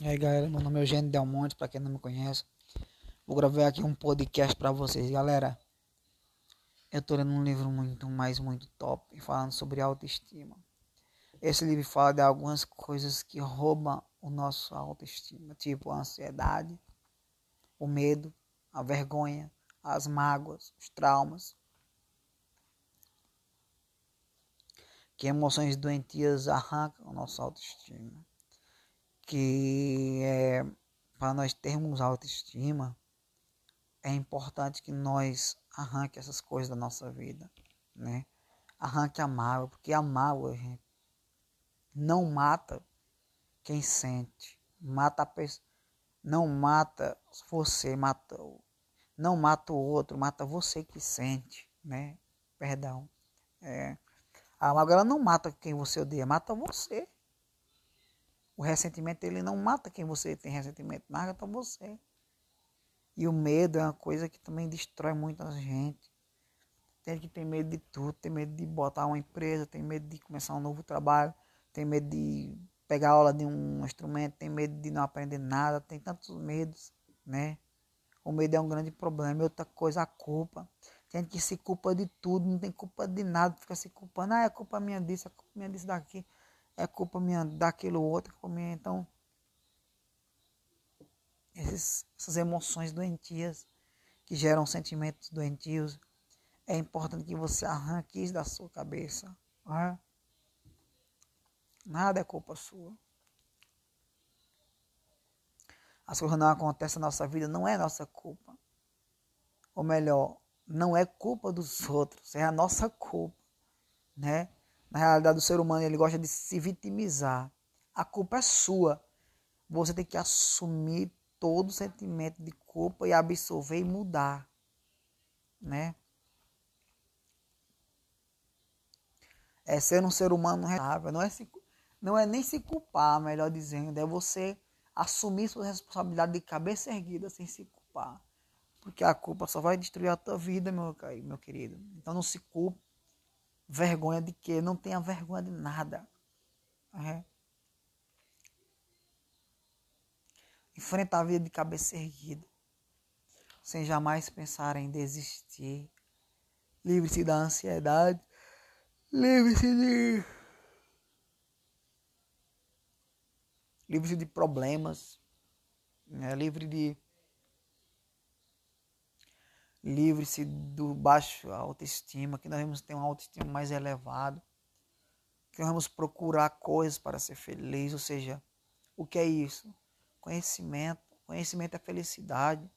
E aí galera, meu nome é Eugênio Del Monte, para quem não me conhece. Vou gravar aqui um podcast para vocês, galera. Eu tô lendo um livro muito, mais muito top, falando sobre autoestima. Esse livro fala de algumas coisas que roubam o nosso autoestima, tipo a ansiedade, o medo, a vergonha, as mágoas, os traumas. Que emoções doentias arrancam a nossa autoestima que é, para nós termos autoestima, é importante que nós arranque essas coisas da nossa vida, né? Arranque a mágoa, porque a mágoa, gente, não mata quem sente, mata a pessoa, não mata você, mata, não mata o outro, mata você que sente, né? Perdão. É, a mágoa ela não mata quem você odeia, mata você. O ressentimento ele não mata quem você tem ressentimento, mata você. E o medo é uma coisa que também destrói muita gente. Tem que ter medo de tudo, tem medo de botar uma empresa, tem medo de começar um novo trabalho, tem medo de pegar aula de um instrumento, tem medo de não aprender nada, tem tantos medos, né? O medo é um grande problema. Outra coisa, a culpa. Tem gente que se culpa de tudo, não tem culpa de nada, fica se culpando. Ah, é culpa minha disso, é culpa minha disso daqui é culpa minha daquilo outro, é culpa minha. Então, esses, essas emoções doentias que geram sentimentos doentios, é importante que você arranque isso da sua cabeça. É? Nada é culpa sua. As coisas não acontecem na nossa vida, não é nossa culpa. Ou melhor, não é culpa dos outros, é a nossa culpa, né? Na realidade, o ser humano ele gosta de se vitimizar. A culpa é sua. Você tem que assumir todo o sentimento de culpa e absorver e mudar, né? É ser um ser humano responsável, não é, se, não é nem se culpar, melhor dizendo, é você assumir sua responsabilidade de cabeça erguida sem se culpar. Porque a culpa só vai destruir a tua vida, meu, meu querido. Então não se culpe Vergonha de quê? Não tenha vergonha de nada. É. Enfrenta a vida de cabeça erguida. Sem jamais pensar em desistir. Livre-se da ansiedade. Livre-se de. Livre-se de problemas. Né? Livre de livre-se do baixo autoestima, que nós vamos ter uma autoestima mais elevado, que nós vamos procurar coisas para ser feliz, ou seja, o que é isso? Conhecimento, conhecimento é felicidade,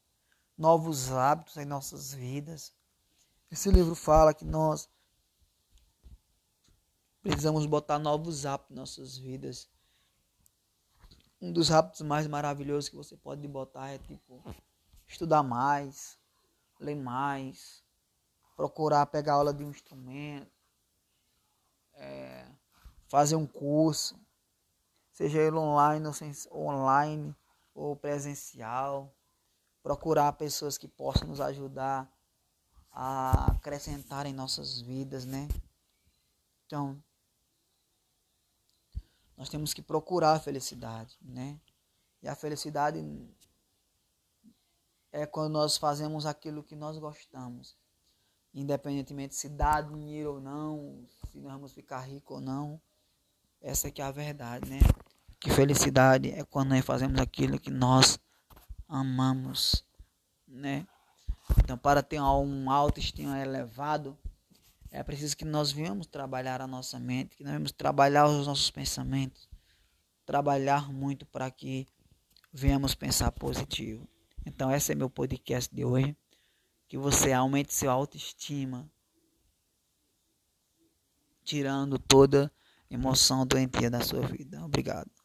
novos hábitos em nossas vidas. Esse livro fala que nós precisamos botar novos hábitos em nossas vidas. Um dos hábitos mais maravilhosos que você pode botar é tipo estudar mais, ler mais, procurar pegar aula de um instrumento, é, fazer um curso, seja ele online ou, online ou presencial, procurar pessoas que possam nos ajudar a acrescentar em nossas vidas, né? Então, nós temos que procurar a felicidade, né? E a felicidade é quando nós fazemos aquilo que nós gostamos. Independentemente se dá dinheiro ou não, se nós vamos ficar ricos ou não. Essa é que é a verdade, né? Que felicidade é quando nós fazemos aquilo que nós amamos, né? Então, para ter um autoestima elevado, é preciso que nós venhamos trabalhar a nossa mente, que nós venhamos trabalhar os nossos pensamentos, trabalhar muito para que venhamos pensar positivo. Então, esse é meu podcast de hoje. Que você aumente sua autoestima, tirando toda emoção doentia da sua vida. Obrigado.